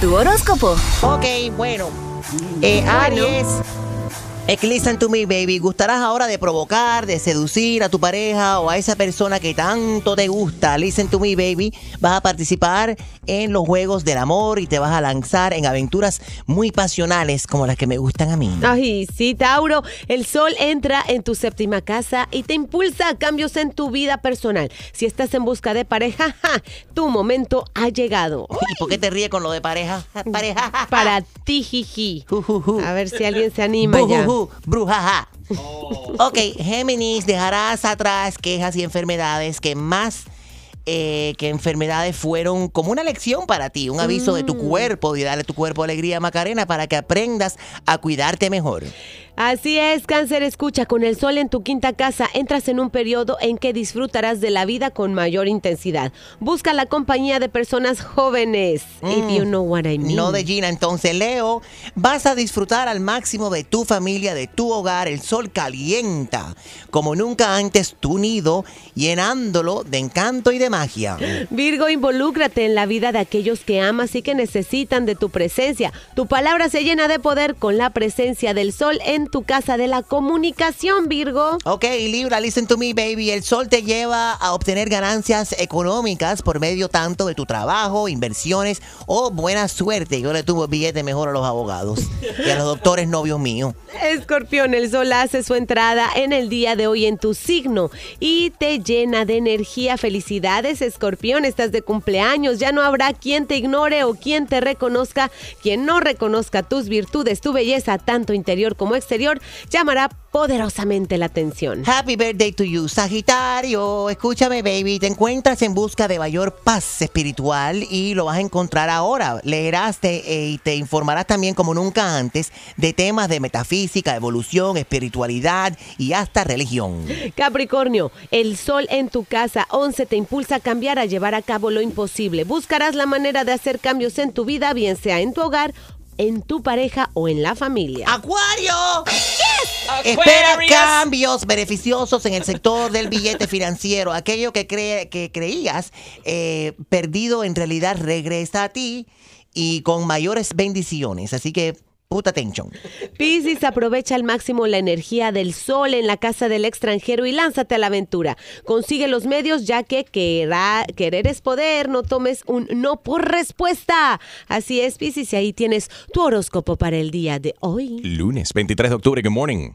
Tu horóscopo. Ok, bueno. Eh, Aries. Es que listen to me, baby. Gustarás ahora de provocar, de seducir a tu pareja o a esa persona que tanto te gusta. Listen to me, baby. Vas a participar en los juegos del amor y te vas a lanzar en aventuras muy pasionales como las que me gustan a mí. Ay, sí, Tauro, el sol entra en tu séptima casa y te impulsa a cambios en tu vida personal. Si estás en busca de pareja, ja, tu momento ha llegado. ¿Y por qué te ríes con lo de pareja? Pareja. ja, ja. Para ti, jiji. A ver si alguien se anima ya. Ju, brujaja. Ok, Géminis, dejarás atrás quejas y enfermedades que más eh, que enfermedades fueron como una lección para ti, un aviso de tu cuerpo y darle a tu cuerpo alegría, Macarena, para que aprendas a cuidarte mejor. Así es, cáncer, escucha, con el sol en tu quinta casa entras en un periodo en que disfrutarás de la vida con mayor intensidad. Busca la compañía de personas jóvenes, if you know what I mean. Mm. No de Gina, entonces Leo, vas a disfrutar al máximo de tu familia, de tu hogar. El sol calienta como nunca antes tu nido, llenándolo de encanto y de magia. Virgo, involúcrate en la vida de aquellos que amas y que necesitan de tu presencia. Tu palabra se llena de poder con la presencia del sol en tu casa de la comunicación, Virgo. Ok, Libra, listen to me, baby. El sol te lleva a obtener ganancias económicas por medio tanto de tu trabajo, inversiones o buena suerte. Yo le tuve billete mejor a los abogados y a los doctores novios míos. Escorpión, el sol hace su entrada en el día de hoy en tu signo y te llena de energía. Felicidades, Escorpión, estás de cumpleaños. Ya no habrá quien te ignore o quien te reconozca. Quien no reconozca tus virtudes, tu belleza, tanto interior como exterior, llamará poderosamente la atención. Happy birthday to you, Sagitario. Escúchame, baby. Te encuentras en busca de mayor paz espiritual y lo vas a encontrar ahora. Leerás te- eh, y te informarás también como nunca antes de temas de metafísica, evolución, espiritualidad y hasta religión. Capricornio, el sol en tu casa 11 te impulsa a cambiar, a llevar a cabo lo imposible. Buscarás la manera de hacer cambios en tu vida, bien sea en tu hogar, en tu pareja o en la familia. ¡Acuario! Espera cambios beneficiosos en el sector del billete financiero. Aquello que, cree, que creías eh, perdido en realidad regresa a ti y con mayores bendiciones. Así que, puta atención. Piscis, aprovecha al máximo la energía del sol en la casa del extranjero y lánzate a la aventura. Consigue los medios ya que querá- querer es poder, no tomes un no por respuesta. Así es, Piscis, y ahí tienes tu horóscopo para el día de hoy. Lunes 23 de octubre, good morning.